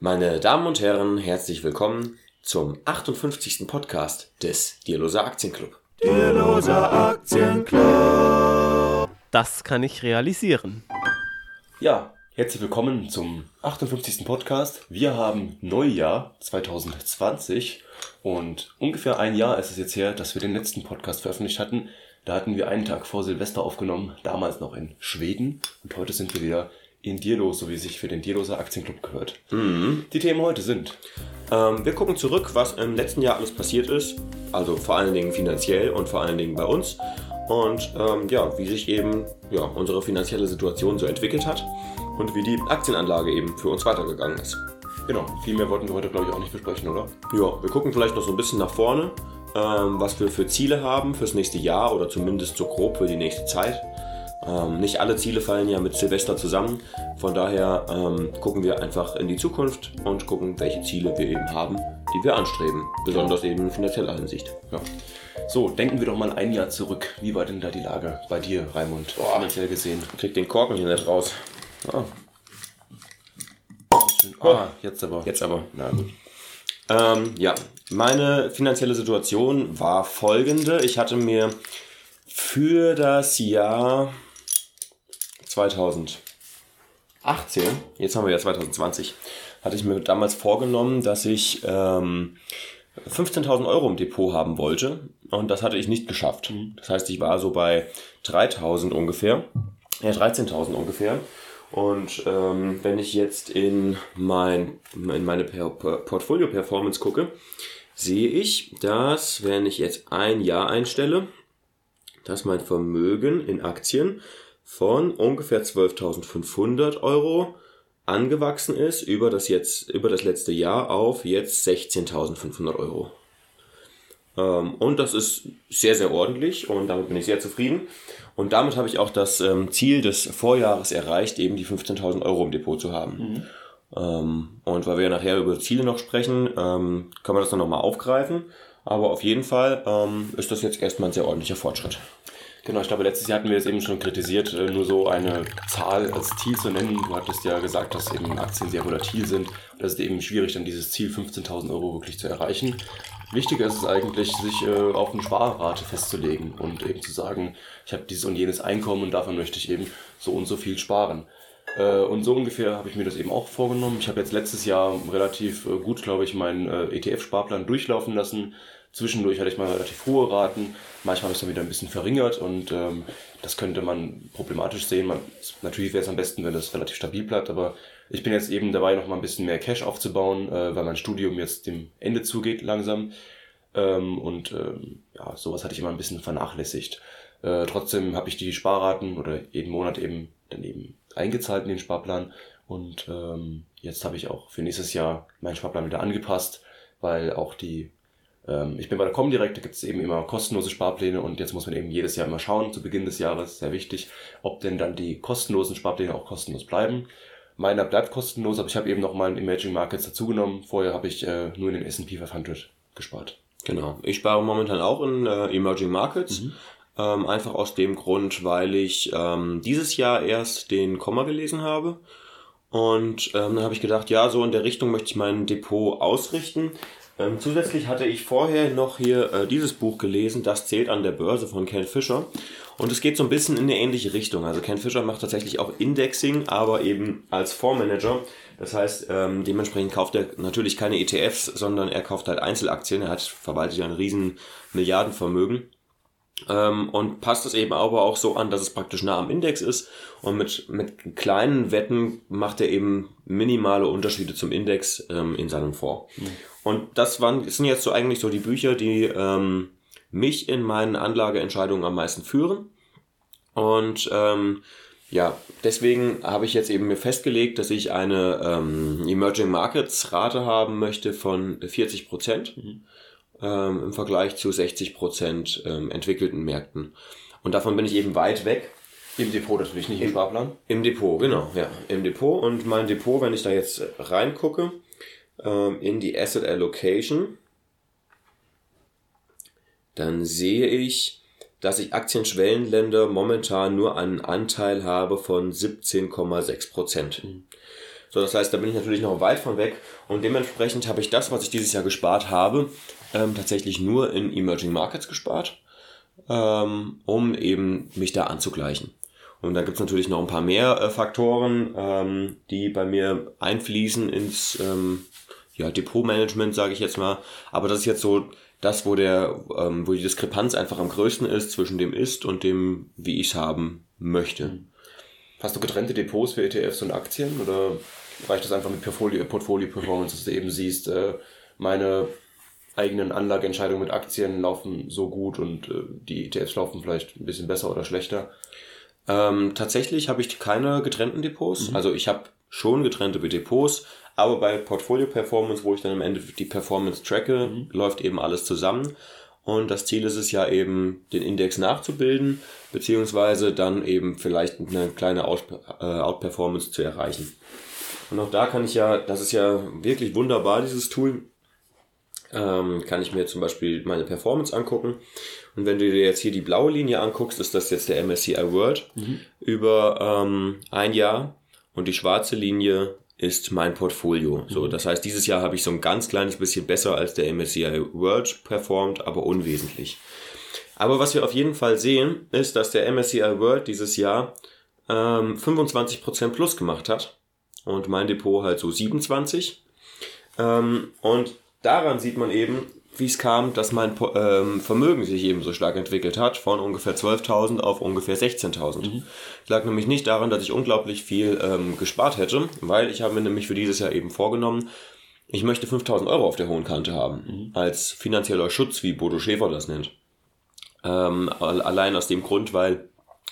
Meine Damen und Herren, herzlich willkommen zum 58. Podcast des Dierloser Aktienclub. Dierloser Aktienclub. Das kann ich realisieren. Ja, herzlich willkommen zum 58. Podcast. Wir haben Neujahr 2020 und ungefähr ein Jahr ist es jetzt her, dass wir den letzten Podcast veröffentlicht hatten. Da hatten wir einen Tag vor Silvester aufgenommen, damals noch in Schweden und heute sind wir wieder in Dierlos, so wie sich für den Dierloser Aktienclub gehört. Mhm. Die Themen heute sind Ähm, wir gucken zurück, was im letzten Jahr alles passiert ist. Also vor allen Dingen finanziell und vor allen Dingen bei uns. Und ähm, ja, wie sich eben ja, unsere finanzielle Situation so entwickelt hat und wie die Aktienanlage eben für uns weitergegangen ist. Genau, viel mehr wollten wir heute, glaube ich, auch nicht besprechen, oder? Ja, wir gucken vielleicht noch so ein bisschen nach vorne, ähm, was wir für Ziele haben fürs nächste Jahr oder zumindest so grob für die nächste Zeit. Ähm, nicht alle Ziele fallen ja mit Silvester zusammen. Von daher ähm, gucken wir einfach in die Zukunft und gucken, welche Ziele wir eben haben, die wir anstreben. Besonders eben in finanzieller Hinsicht. Ja. So, denken wir doch mal ein Jahr zurück. Wie war denn da die Lage bei dir, Raimund, finanziell gesehen? Krieg den Korken hier nicht raus. Ah. Ah, jetzt aber. Jetzt aber. Na gut. Ähm, ja, meine finanzielle Situation war folgende. Ich hatte mir für das Jahr 2018, jetzt haben wir ja 2020, hatte ich mir damals vorgenommen, dass ich ähm, 15.000 Euro im Depot haben wollte und das hatte ich nicht geschafft. Das heißt, ich war so bei 3.000 ungefähr, ja 13.000 ungefähr. Und ähm, wenn ich jetzt in, mein, in meine per per Portfolio-Performance gucke, sehe ich, dass wenn ich jetzt ein Jahr einstelle, dass mein Vermögen in Aktien von ungefähr 12.500 Euro angewachsen ist über das jetzt über das letzte Jahr auf jetzt 16.500 Euro. Ähm, und das ist sehr sehr ordentlich und damit bin ich sehr zufrieden. Und damit habe ich auch das ähm, Ziel des Vorjahres erreicht, eben die 15.000 Euro im Depot zu haben. Ähm, und weil wir ja nachher über Ziele noch sprechen, können wir das dann nochmal aufgreifen. Aber auf jeden Fall ist das jetzt erstmal ein sehr ordentlicher Fortschritt. Genau, ich glaube, letztes Jahr hatten wir es eben schon kritisiert, äh, nur so eine Zahl als Ziel zu nennen. Du hattest ja gesagt, dass eben Aktien sehr volatil sind. Und das ist eben schwierig, dann dieses Ziel 15.000 Euro wirklich zu erreichen. Wichtiger ist es eigentlich, sich äh, auf eine Sparrate festzulegen und eben zu sagen, ich habe dieses und jenes Einkommen und davon möchte ich eben so und so viel sparen. Äh, und so ungefähr habe ich mir das eben auch vorgenommen. Ich habe jetzt letztes Jahr relativ gut, glaube ich, meinen ETF-Sparplan durchlaufen lassen. Zwischendurch hatte ich mal relativ hohe Raten. Manchmal habe ich es dann wieder ein bisschen verringert und ähm, das könnte man problematisch sehen. Man, natürlich wäre es am besten, wenn das relativ stabil bleibt, aber ich bin jetzt eben dabei, noch mal ein bisschen mehr Cash aufzubauen, äh, weil mein Studium jetzt dem Ende zugeht langsam. Ähm, und ähm, ja, sowas hatte ich immer ein bisschen vernachlässigt. Äh, trotzdem habe ich die Sparraten oder jeden Monat eben daneben eingezahlt in den Sparplan. Und ähm, jetzt habe ich auch für nächstes Jahr meinen Sparplan wieder angepasst, weil auch die ich bin bei der Comdirect, da gibt es eben immer kostenlose Sparpläne und jetzt muss man eben jedes Jahr immer schauen, zu Beginn des Jahres, sehr wichtig, ob denn dann die kostenlosen Sparpläne auch kostenlos bleiben. Meiner bleibt kostenlos, aber ich habe eben noch mal in Emerging Markets dazugenommen. Vorher habe ich äh, nur in den S&P 500 gespart. Genau. Ich spare momentan auch in äh, Emerging Markets. Ähm, einfach aus dem Grund, weil ich ähm, dieses Jahr erst den Komma gelesen habe. Und ähm, dann habe ich gedacht, ja, so in der Richtung möchte ich mein Depot ausrichten. Ähm, zusätzlich hatte ich vorher noch hier äh, dieses Buch gelesen, Das zählt an der Börse von Ken Fisher. Und es geht so ein bisschen in eine ähnliche Richtung. Also Ken Fisher macht tatsächlich auch Indexing, aber eben als Fondsmanager. Das heißt, ähm, dementsprechend kauft er natürlich keine ETFs, sondern er kauft halt Einzelaktien. Er hat verwaltet ja ein riesen Milliardenvermögen. Ähm, und passt es eben aber auch so an, dass es praktisch nah am Index ist. Und mit, mit kleinen Wetten macht er eben minimale Unterschiede zum Index ähm, in seinem Fonds. Und das waren, das sind jetzt so eigentlich so die Bücher, die ähm, mich in meinen Anlageentscheidungen am meisten führen. Und ähm, ja, deswegen habe ich jetzt eben mir festgelegt, dass ich eine ähm, Emerging Markets Rate haben möchte von 40 Prozent ähm, im Vergleich zu 60 Prozent ähm, entwickelten Märkten. Und davon bin ich eben weit weg. Im Depot natürlich, nicht im Sparplan. Im Depot, genau, ja, im Depot. Und mein Depot, wenn ich da jetzt reingucke, ähm, in die Asset Allocation, dann sehe ich, dass ich Aktienschwellenländer momentan nur einen Anteil habe von 17,6 Prozent. So, das heißt, da bin ich natürlich noch weit von weg und dementsprechend habe ich das, was ich dieses Jahr gespart habe, ähm, tatsächlich nur in Emerging Markets gespart, ähm, um eben mich da anzugleichen. Und da gibt's natürlich noch ein paar mehr äh, Faktoren, ähm, die bei mir einfließen ins ähm, ja, Depotmanagement, sage ich jetzt mal. Aber das ist jetzt so das, wo der, ähm, wo die Diskrepanz einfach am größten ist zwischen dem Ist und dem, wie ich es haben möchte. Hast du getrennte Depots für ETFs und Aktien oder reicht das einfach mit Portfolio, Portfolio dass du eben siehst, äh, meine eigenen Anlageentscheidungen mit Aktien laufen so gut und äh, die ETFs laufen vielleicht ein bisschen besser oder schlechter? Ähm, tatsächlich habe ich keine getrennten Depots. Mhm. Also ich habe schon getrennte Depots, aber bei Portfolio Performance, wo ich dann am Ende die Performance tracke, mhm. läuft eben alles zusammen. Und das Ziel ist es ja eben, den Index nachzubilden, beziehungsweise dann eben vielleicht eine kleine äh, Outperformance zu erreichen. Und auch da kann ich ja, das ist ja wirklich wunderbar, dieses Tool, ähm, kann ich mir zum Beispiel meine Performance angucken. Und wenn du dir jetzt hier die blaue Linie anguckst, ist das jetzt der MSCI World mhm. über ähm, ein Jahr. Und die schwarze Linie ist mein Portfolio. So, mhm. das heißt, dieses Jahr habe ich so ein ganz kleines bisschen besser als der MSCI World performt, aber unwesentlich. Aber was wir auf jeden Fall sehen, ist, dass der MSCI World dieses Jahr ähm, 25% plus gemacht hat und mein Depot halt so 27. Ähm, und daran sieht man eben, wie es kam, dass mein ähm, Vermögen sich eben so stark entwickelt hat, von ungefähr 12.000 auf ungefähr 16.000. Mhm. Lag nämlich nicht daran, dass ich unglaublich viel ähm, gespart hätte, weil ich habe mir nämlich für dieses Jahr eben vorgenommen, ich möchte 5.000 Euro auf der hohen Kante haben, mhm. als finanzieller Schutz, wie Bodo Schäfer das nennt. Ähm, allein aus dem Grund, weil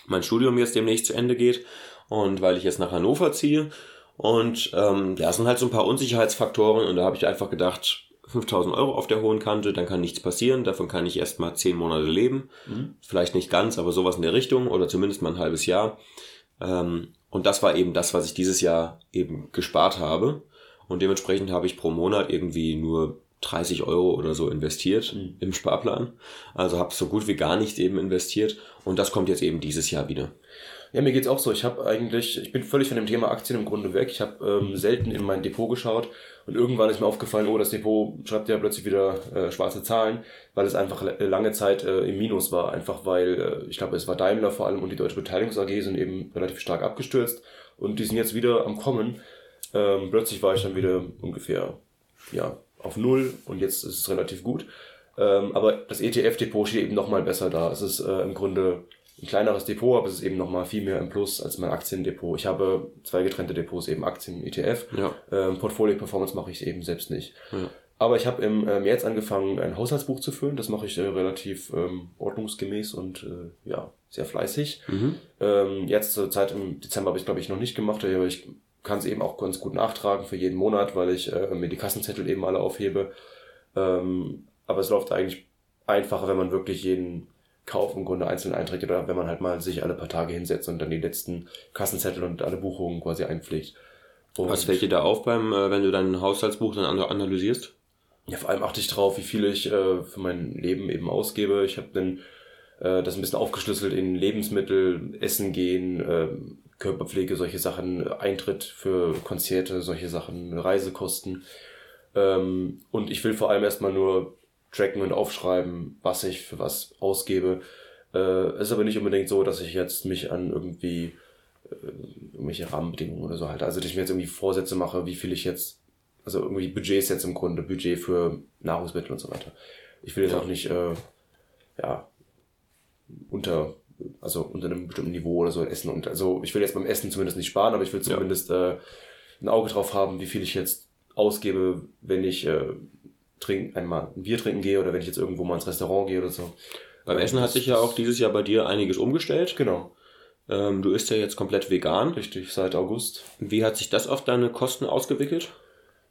mein Studium jetzt demnächst zu Ende geht und weil ich jetzt nach Hannover ziehe. Und ähm, es sind halt so ein paar Unsicherheitsfaktoren und da habe ich einfach gedacht, 5000 Euro auf der hohen Kante, dann kann nichts passieren, davon kann ich erst mal 10 Monate leben. Mhm. Vielleicht nicht ganz, aber sowas in der Richtung oder zumindest mal ein halbes Jahr. Ähm, und das war eben das, was ich dieses Jahr eben gespart habe. Und dementsprechend habe ich pro Monat irgendwie nur 30 Euro oder so investiert mhm. im Sparplan. Also habe so gut wie gar nicht eben investiert. Und das kommt jetzt eben dieses Jahr wieder. Ja, mir geht's auch so. Ich habe eigentlich, ich bin völlig von dem Thema Aktien im Grunde weg. Ich habe ähm, selten in mein Depot geschaut und irgendwann ist mir aufgefallen, oh, das Depot schreibt ja plötzlich wieder äh, schwarze Zahlen, weil es einfach lange Zeit äh, im Minus war. Einfach weil, äh, ich glaube, es war Daimler vor allem und die Deutsche Beteiligungs AG sind eben relativ stark abgestürzt und die sind jetzt wieder am Kommen. Ähm, plötzlich war ich dann wieder ungefähr ja, auf Null und jetzt ist es relativ gut. Ähm, aber das ETF-Depot steht eben nochmal besser da. Es ist äh, im Grunde ein kleineres Depot, aber es ist eben nochmal viel mehr im Plus als mein Aktiendepot. Ich habe zwei getrennte Depots, eben Aktien und ETF. Ja. Ähm, Portfolio Performance mache ich eben selbst nicht. Ja. Aber ich habe im März angefangen, ein Haushaltsbuch zu führen. Das mache ich äh, relativ ähm, ordnungsgemäß und äh, ja, sehr fleißig. Mhm. Ähm, jetzt zur Zeit im Dezember habe ich glaube ich noch nicht gemacht, aber ich kann es eben auch ganz gut nachtragen für jeden Monat, weil ich äh, mir die Kassenzettel eben alle aufhebe. Ähm, aber es läuft eigentlich einfacher, wenn man wirklich jeden Kauf im Grunde einzeln einträgt oder wenn man halt mal sich alle paar Tage hinsetzt und dann die letzten Kassenzettel und alle Buchungen quasi einpflegt. Und Was fällt dir da auf beim, äh, wenn du dein Haushaltsbuch dann analysierst? Ja, vor allem achte ich drauf, wie viel ich äh, für mein Leben eben ausgebe. Ich habe dann äh, das ein bisschen aufgeschlüsselt in Lebensmittel, Essen gehen, äh, Körperpflege, solche Sachen, Eintritt für Konzerte, solche Sachen, Reisekosten. Ähm, und ich will vor allem erstmal nur tracken und aufschreiben, was ich für was ausgebe. Äh, ist aber nicht unbedingt so, dass ich jetzt mich an irgendwie äh, irgendwelche Rahmenbedingungen oder so halte. Also, dass ich mir jetzt irgendwie Vorsätze mache, wie viel ich jetzt, also irgendwie Budgets jetzt im Grunde, Budget für Nahrungsmittel und so weiter. Ich will jetzt auch nicht, äh, ja, unter, also unter einem bestimmten Niveau oder so essen. Und also ich will jetzt beim Essen zumindest nicht sparen, aber ich will zumindest ja. äh, ein Auge drauf haben, wie viel ich jetzt ausgebe, wenn ich äh, trinken, einmal ein Bier trinken gehe oder wenn ich jetzt irgendwo mal ins Restaurant gehe oder so. Beim Essen hat sich ja auch dieses Jahr bei dir einiges umgestellt. Genau. Ähm, du isst ja jetzt komplett vegan. Richtig, seit August. Wie hat sich das auf deine Kosten ausgewickelt?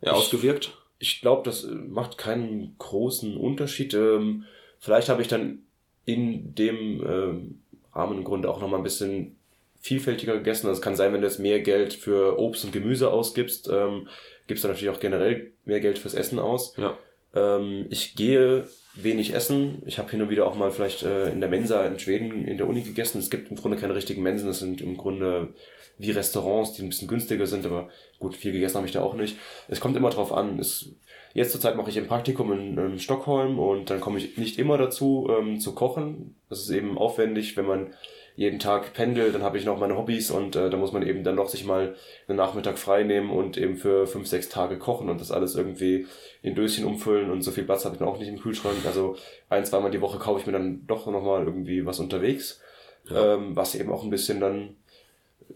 Ja, ich, ausgewirkt? Ich glaube, das macht keinen großen Unterschied. Ähm, vielleicht habe ich dann in dem ähm, Rahmen im Grunde auch nochmal ein bisschen vielfältiger gegessen. Also es kann sein, wenn du jetzt mehr Geld für Obst und Gemüse ausgibst, ähm, gibst du natürlich auch generell mehr Geld fürs Essen aus. Ja. Ähm, ich gehe wenig essen. Ich habe hin und wieder auch mal vielleicht äh, in der Mensa in Schweden in der Uni gegessen. Es gibt im Grunde keine richtigen Mensen. Das sind im Grunde wie Restaurants, die ein bisschen günstiger sind, aber gut, viel gegessen habe ich da auch nicht. Es kommt immer drauf an. Es, jetzt zurzeit mache ich ein Praktikum in, in Stockholm und dann komme ich nicht immer dazu ähm, zu kochen. Das ist eben aufwendig, wenn man jeden Tag pendel, dann habe ich noch meine Hobbys und äh, da muss man eben dann noch sich mal einen Nachmittag frei nehmen und eben für fünf, sechs Tage kochen und das alles irgendwie in Döschen umfüllen und so viel Platz habe ich dann auch nicht im Kühlschrank. Also ein, zweimal die Woche kaufe ich mir dann doch nochmal irgendwie was unterwegs, ja. ähm, was eben auch ein bisschen dann,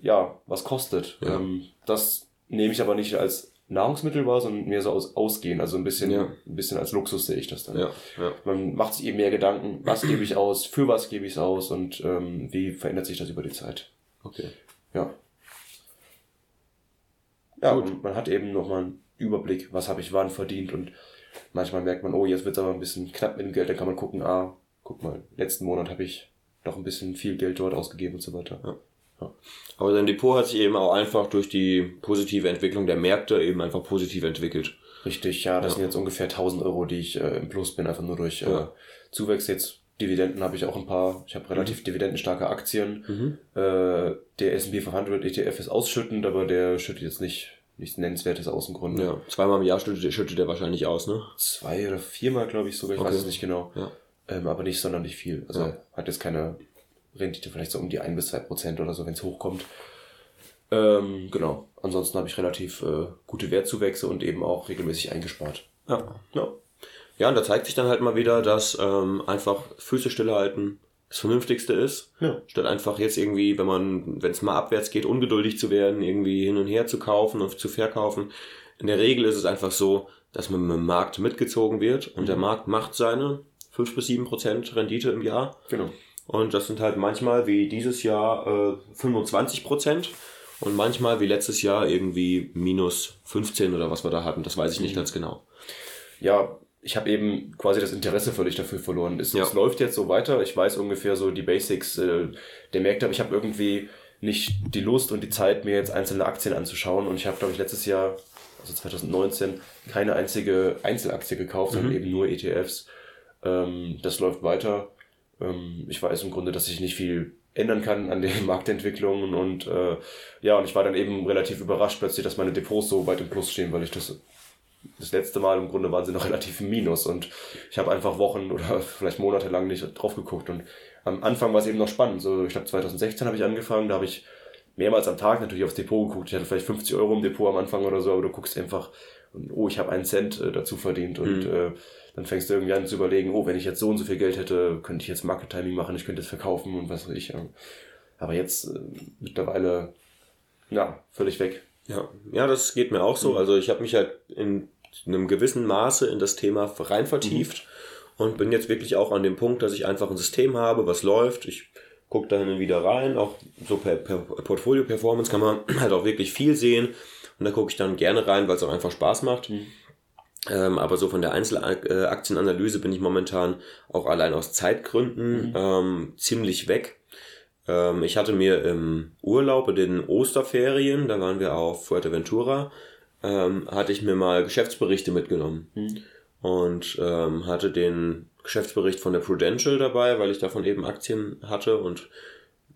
ja, was kostet. Ja. Ähm, das nehme ich aber nicht als Nahrungsmittel war, sondern mehr so aus Ausgehen, also ein bisschen, ja. ein bisschen als Luxus sehe ich das dann. Ja, ja. Man macht sich eben mehr Gedanken, was gebe ich aus, für was gebe ich es aus und ähm, wie verändert sich das über die Zeit. Okay. Ja. Ja, Gut. und man hat eben nochmal einen Überblick, was habe ich wann verdient und manchmal merkt man, oh, jetzt wird es aber ein bisschen knapp mit dem Geld, dann kann man gucken, ah, guck mal, letzten Monat habe ich doch ein bisschen viel Geld dort ausgegeben und so weiter. Ja. Aber sein Depot hat sich eben auch einfach durch die positive Entwicklung der Märkte eben einfach positiv entwickelt. Richtig, ja, das ja. sind jetzt ungefähr 1000 Euro, die ich äh, im Plus bin, einfach nur durch äh, Zuwächse. Jetzt Dividenden habe ich auch ein paar. Ich habe relativ mhm. dividendenstarke Aktien. Mhm. Äh, der S&P 500 ETF ist ausschüttend, aber der schüttet jetzt nicht nichts Nennenswertes aus dem Grunde. Ja, zweimal im Jahr schüttet, schüttet der wahrscheinlich aus, ne? Zwei oder viermal, glaube ich sogar, ich okay. weiß es nicht genau. Ja. Ähm, aber nicht sonderlich viel. Also ja. hat jetzt keine Rendite vielleicht so um die ein bis zwei Prozent oder so, wenn es hochkommt. Ähm, genau. Ansonsten habe ich relativ äh, gute Wertzuwächse und eben auch regelmäßig eingespart. Ja. ja. Ja, und da zeigt sich dann halt mal wieder, dass ähm, einfach Füße stillhalten das Vernünftigste ist. Ja. Statt einfach jetzt irgendwie, wenn man, wenn es mal abwärts geht, ungeduldig zu werden, irgendwie hin und her zu kaufen und zu verkaufen. In der Regel ist es einfach so, dass man mit dem Markt mitgezogen wird und mhm. der Markt macht seine fünf bis sieben Prozent Rendite im Jahr. Genau. Und das sind halt manchmal wie dieses Jahr äh, 25 Prozent und manchmal wie letztes Jahr irgendwie minus 15 oder was wir da hatten. Das weiß ich nicht mhm. ganz genau. Ja, ich habe eben quasi das Interesse völlig dafür verloren. Es, ja. es, läuft jetzt so weiter. Ich weiß ungefähr so die Basics äh, der Märkte, aber ich habe irgendwie nicht die Lust und die Zeit, mir jetzt einzelne Aktien anzuschauen. Und ich habe, glaube ich, letztes Jahr, also 2019, keine einzige Einzelaktie gekauft, mhm. sondern eben nur ETFs. Ähm, das läuft weiter. Ähm, ich weiß im Grunde, dass ich nicht viel ändern kann an den Marktentwicklungen und äh, ja, und ich war dann eben relativ überrascht plötzlich, dass meine Depots so weit im Plus stehen, weil ich das das letzte Mal im Grunde waren sie noch relativ im Minus und ich habe einfach Wochen oder vielleicht Monate lang nicht drauf geguckt und am Anfang war es eben noch spannend. So, ich glaube 2016 habe ich angefangen, da habe ich mehrmals am Tag natürlich aufs Depot geguckt. Ich hatte vielleicht 50 Euro im Depot am Anfang oder so, aber du guckst einfach, oh, ich habe einen Cent äh, dazu verdient und mhm. äh, dann fängst du irgendwie an zu überlegen, oh, wenn ich jetzt so und so viel Geld hätte, könnte ich jetzt Market Timing machen, ich könnte es verkaufen und was weiß ich. Aber jetzt äh, mittlerweile, ja, völlig weg. Ja, ja, das geht mir auch so. Mhm. Also ich habe mich halt in einem gewissen Maße in das Thema rein vertieft mhm. und bin jetzt wirklich auch an dem Punkt, dass ich einfach ein System habe, was läuft. Ich gucke da hin und wieder rein, auch so per, per Portfolio-Performance kann man halt auch wirklich viel sehen. Und da gucke ich dann gerne rein, weil es auch einfach Spaß macht. Mhm. Ähm, aber so von der Einzelaktienanalyse bin ich momentan auch allein aus Zeitgründen mhm. ähm, ziemlich weg. Ähm, ich hatte mir im Urlaub in den Osterferien, da waren wir auf Fuerteventura, ähm, hatte ich mir mal Geschäftsberichte mitgenommen. Mhm. Und ähm, hatte den Geschäftsbericht von der Prudential dabei, weil ich davon eben Aktien hatte und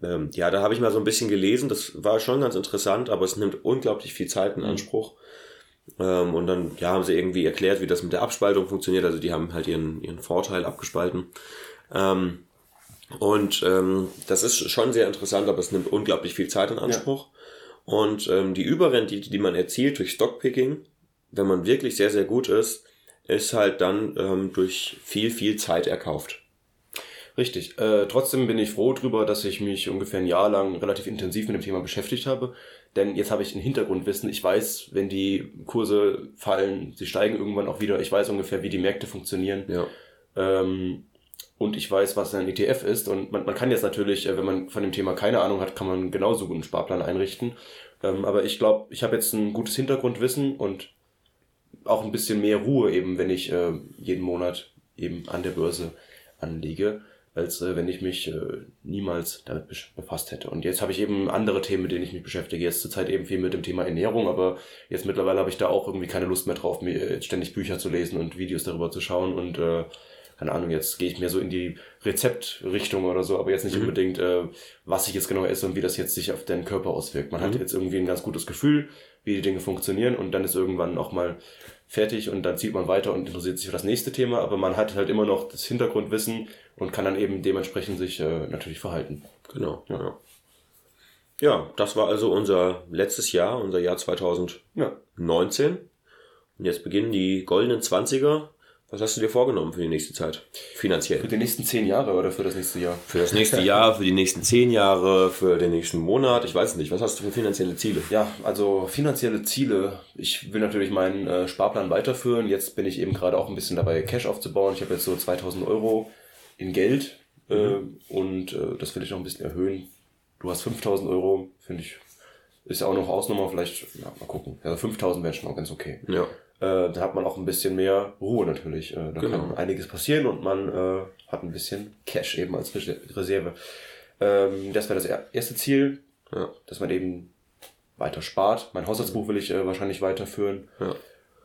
ähm, ja, da habe ich mal so ein bisschen gelesen, das war schon ganz interessant, aber es nimmt unglaublich viel Zeit in mhm. Anspruch. Ähm, und dann ja, haben sie irgendwie erklärt, wie das mit der Abspaltung funktioniert. Also die haben halt ihren, ihren Vorteil abgespalten. Ähm, und ähm, das ist schon sehr interessant, aber es nimmt unglaublich viel Zeit in Anspruch. Ja. Und ähm, die Überrendite, die man erzielt durch Stockpicking, wenn man wirklich sehr, sehr gut ist, ist halt dann ähm, durch viel, viel Zeit erkauft. Richtig. Äh, trotzdem bin ich froh drüber, dass ich mich ungefähr ein Jahr lang relativ intensiv mit dem Thema beschäftigt habe. Denn jetzt habe ich ein Hintergrundwissen. Ich weiß, wenn die Kurse fallen, sie steigen irgendwann auch wieder. Ich weiß ungefähr, wie die Märkte funktionieren. Ja. Ähm, und ich weiß, was ein ETF ist. Und man, man kann jetzt natürlich, äh, wenn man von dem Thema keine Ahnung hat, kann man genauso gut einen Sparplan einrichten. Ähm, aber ich glaube, ich habe jetzt ein gutes Hintergrundwissen und auch ein bisschen mehr Ruhe eben, wenn ich äh, jeden Monat eben an der Börse anlege. Als äh, wenn ich mich äh, niemals damit befasst hätte. Und jetzt habe ich eben andere Themen, mit denen ich mich beschäftige. Jetzt zurzeit eben viel mit dem Thema Ernährung, aber jetzt mittlerweile habe ich da auch irgendwie keine Lust mehr drauf, mir äh, ständig Bücher zu lesen und Videos darüber zu schauen und äh, keine Ahnung, jetzt gehe ich mehr so in die Rezeptrichtung oder so, aber jetzt nicht mhm. unbedingt, äh, was ich jetzt genau esse und wie das jetzt sich auf den Körper auswirkt. Man mhm. hat jetzt irgendwie ein ganz gutes Gefühl, wie die Dinge funktionieren und dann ist irgendwann auch mal fertig und dann zieht man weiter und interessiert sich für das nächste Thema, aber man hat halt immer noch das Hintergrundwissen und kann dann eben dementsprechend sich äh, natürlich verhalten. Genau, ja. Ja, das war also unser letztes Jahr, unser Jahr 2019. Ja. Und jetzt beginnen die goldenen Zwanziger was hast du dir vorgenommen für die nächste Zeit? Finanziell? Für die nächsten zehn Jahre oder für das nächste Jahr? Für das nächste Jahr, für die nächsten zehn Jahre, für den nächsten Monat. Ich weiß nicht. Was hast du für finanzielle Ziele? Ja, also finanzielle Ziele. Ich will natürlich meinen äh, Sparplan weiterführen. Jetzt bin ich eben gerade auch ein bisschen dabei, Cash aufzubauen. Ich habe jetzt so 2000 Euro in Geld äh, mhm. und äh, das will ich noch ein bisschen erhöhen. Du hast 5000 Euro, finde ich, ist ja auch noch Ausnummer. Vielleicht, ja, mal gucken. Also 5000 wäre schon auch ganz okay. Ja. Äh, da hat man auch ein bisschen mehr Ruhe natürlich. Äh, da genau. kann einiges passieren und man äh, hat ein bisschen Cash eben als Reserve. Ähm, das wäre das erste Ziel, ja. dass man eben weiter spart. Mein Haushaltsbuch will ich äh, wahrscheinlich weiterführen. Ja.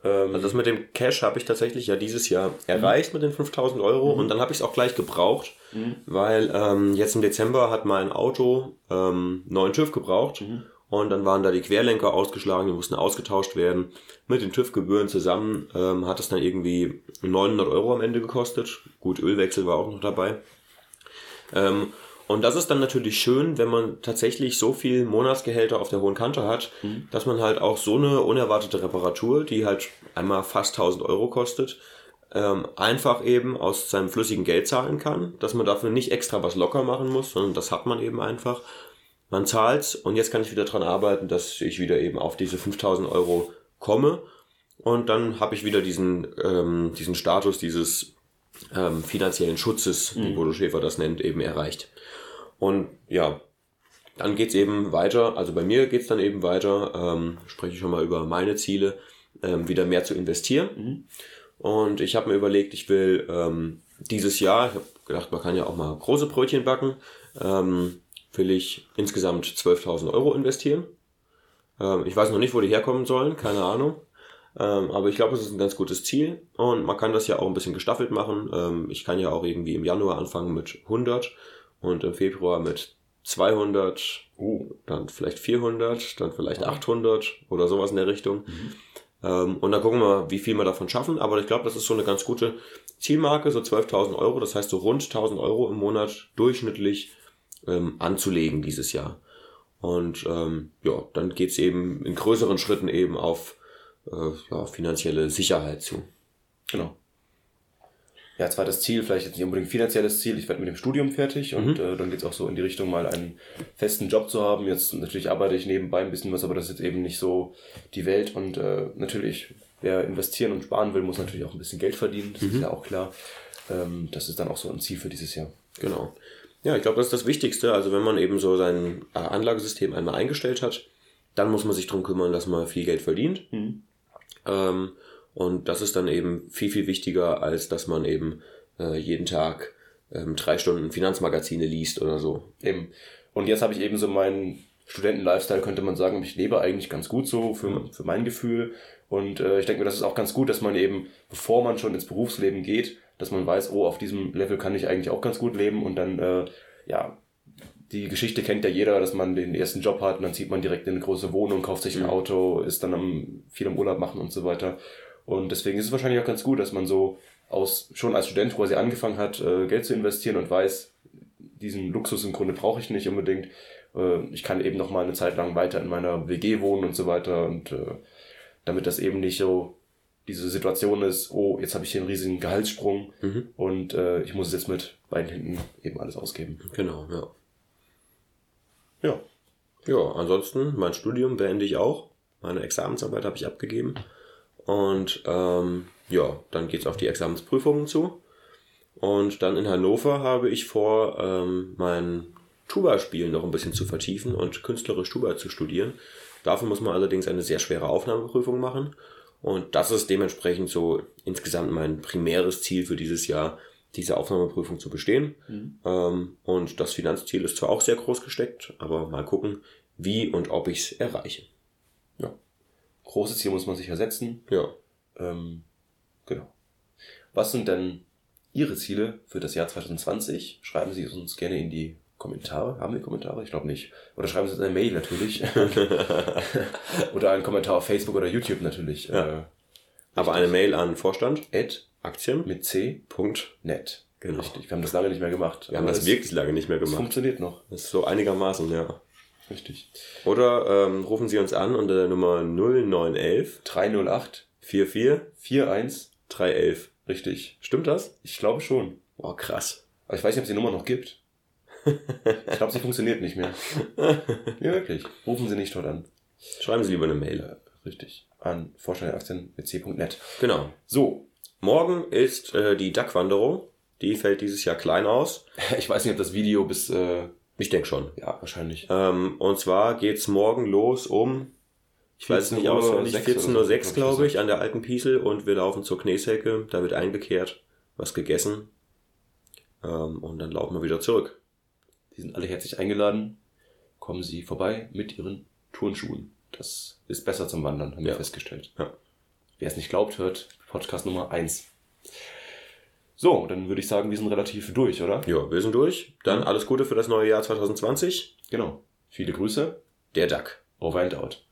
Ähm, also das mit dem Cash habe ich tatsächlich ja dieses Jahr erreicht mhm. mit den 5000 Euro mhm. und dann habe ich es auch gleich gebraucht, mhm. weil ähm, jetzt im Dezember hat mein Auto ähm, neuen TÜV gebraucht mhm. Und dann waren da die Querlenker ausgeschlagen, die mussten ausgetauscht werden. Mit den TÜV-Gebühren zusammen ähm, hat es dann irgendwie 900 Euro am Ende gekostet. Gut, Ölwechsel war auch noch dabei. Ähm, und das ist dann natürlich schön, wenn man tatsächlich so viel Monatsgehälter auf der hohen Kante hat, mhm. dass man halt auch so eine unerwartete Reparatur, die halt einmal fast 1000 Euro kostet, ähm, einfach eben aus seinem flüssigen Geld zahlen kann, dass man dafür nicht extra was locker machen muss, sondern das hat man eben einfach man zahlt's und jetzt kann ich wieder dran arbeiten, dass ich wieder eben auf diese 5000 Euro komme und dann habe ich wieder diesen, ähm, diesen Status dieses ähm, finanziellen Schutzes, mhm. wie Bodo Schäfer das nennt, eben erreicht. Und ja, dann geht's eben weiter, also bei mir geht's dann eben weiter, ähm, spreche ich schon mal über meine Ziele, ähm, wieder mehr zu investieren. Mhm. Und ich habe mir überlegt, ich will ähm, dieses Jahr, ich habe gedacht, man kann ja auch mal große Brötchen backen, ähm, will ich insgesamt 12.000 Euro investieren. Ähm, ich weiß noch nicht, wo die herkommen sollen, keine Ahnung. Ähm, aber ich glaube, es ist ein ganz gutes Ziel und man kann das ja auch ein bisschen gestaffelt machen. Ähm, ich kann ja auch irgendwie im Januar anfangen mit 100 und im Februar mit 200, uh, dann vielleicht 400, dann vielleicht 800 oder sowas in der Richtung. Mhm. Ähm, und dann gucken wir mal, wie viel wir davon schaffen. Aber ich glaube, das ist so eine ganz gute Zielmarke, so 12.000 Euro. Das heißt, so rund 1.000 Euro im Monat durchschnittlich ähm, anzulegen dieses Jahr. Und ähm, ja, dann geht's eben in größeren Schritten eben auf äh, ja, finanzielle Sicherheit zu. Genau. Ja, zweites Ziel, vielleicht jetzt nicht unbedingt finanzielles Ziel, ich werde mit dem Studium fertig und mhm. äh, dann geht's auch so in die Richtung, mal einen festen Job zu haben. Jetzt natürlich arbeite ich nebenbei ein bisschen was, aber das ist jetzt eben nicht so die Welt und äh, natürlich, wer investieren und sparen will, muss natürlich auch ein bisschen Geld verdienen, das mhm. ist ja auch klar. Ähm, das ist dann auch so ein Ziel für dieses Jahr. Genau. Ja, ich glaube, das ist das Wichtigste. Also wenn man eben so sein äh, Anlagesystem einmal eingestellt hat, dann muss man sich drum kümmern, dass man viel Geld verdient. Mhm. Ähm, und das ist dann eben viel, viel wichtiger, als dass man eben äh, jeden Tag ähm, drei Stunden Finanzmagazine liest oder so. Eben. Und jetzt habe ich eben so meinen Studenten-Lifestyle, könnte man sagen, ich lebe eigentlich ganz gut so für, für mein Gefühl. Und äh, ich denke mir, das ist auch ganz gut, dass man eben, bevor man schon ins Berufsleben geht, dass man weiß, oh, auf diesem Level kann ich eigentlich auch ganz gut leben und dann, äh, ja, die Geschichte kennt ja jeder, dass man den ersten Job hat und dann zieht man direkt in eine große Wohnung, kauft sich ein. Auto, ist dann am, viel am Urlaub machen und so weiter. Und deswegen ist es wahrscheinlich auch ganz gut, dass man so aus, schon als Student quasi angefangen hat, äh, Geld zu investieren und weiß, diesen Luxus im Grunde brauche ich nicht unbedingt. Äh, ich kann eben noch mal eine Zeit lang weiter in meiner WG wohnen und so weiter und äh, damit das eben nicht so diese Situation ist, oh, jetzt habe ich hier einen riesigen Gehaltssprung mhm. und äh, ich muss es jetzt mit beiden Händen eben alles ausgeben. Genau, ja. Ja. Ja, ansonsten, mein Studium beende ich auch. Meine Examensarbeit habe ich abgegeben. Und ähm, ja, dann geht's auf die Examensprüfungen zu. Und dann in Hannover habe ich vor, ähm, mein Tuba-Spielen noch ein bisschen zu vertiefen und künstlerisch Tuba zu studieren. Dafür muss man allerdings eine sehr schwere Aufnahmeprüfung machen. Und das ist dementsprechend so insgesamt mein primäres Ziel für dieses Jahr, diese Aufnahmeprüfung zu bestehen. Mhm. Ähm, und das Finanzziel ist zwar auch sehr groß gesteckt, aber mal gucken, wie und ob ich es erreiche. Großes Ziel muss man sich ja setzen. Ja. Ähm, genau. Was sind denn Ihre Ziele für das Jahr 2020? Schreiben Sie es uns gerne in die Kommentare. Haben wir Kommentare? Ich glaube nicht. Oder schreiben Sie uns eine Mail natürlich. oder einen Kommentar auf Facebook oder YouTube natürlich. Ja. Äh, Aber eine Mail an Vorstand, Ed Aktien, mit C. Punkt. Net. Genau. Richtig. Wir haben das lange nicht mehr gemacht. Wir haben das wirklich lange nicht mehr gemacht. funktioniert noch. Das ist so einigermaßen, ja. Richtig. Oder ähm, rufen Sie uns an unter der Nummer 0911 308 44 41. 311. Richtig. Stimmt das? Ich glaube schon. Oh, krass. Aber ich weiß nicht, ob es die Nummer noch gibt. Ich glaube, sie funktioniert nicht mehr. Ja, wirklich. Rufen Sie nicht dort an. Schreiben Sie lieber eine Mail. Äh, Richtig. An Vorstandaktien mit c.net. Genau. So. Morgen ist äh, die DAC-Wanderung. Die fällt dieses Jahr klein aus. Ich weiß nicht, ob das Video bis, äh, Ich denke schon. ja, wahrscheinlich. Ähm, und zwar geht's morgen los um, ich weiß es nicht 14.06 auswendig, oder so, 14.06 Uhr, glaube ich, an der alten Piesel und wir laufen zur Kneshecke. Da wird eingekehrt, was gegessen. Ähm, und dann laufen wir wieder zurück. Sie sind alle herzlich eingeladen. Kommen Sie vorbei mit Ihren Turnschuhen. Das ist besser zum Wandern, haben wir Ja. festgestellt. Ja. Wer es nicht glaubt, hört Podcast Nummer 1. So, dann würde ich sagen, wir sind relativ durch, oder? Ja, wir sind durch. Dann alles Gute für das neue Jahr 2020. Genau. Viele Grüße. Der DAC. Over and out.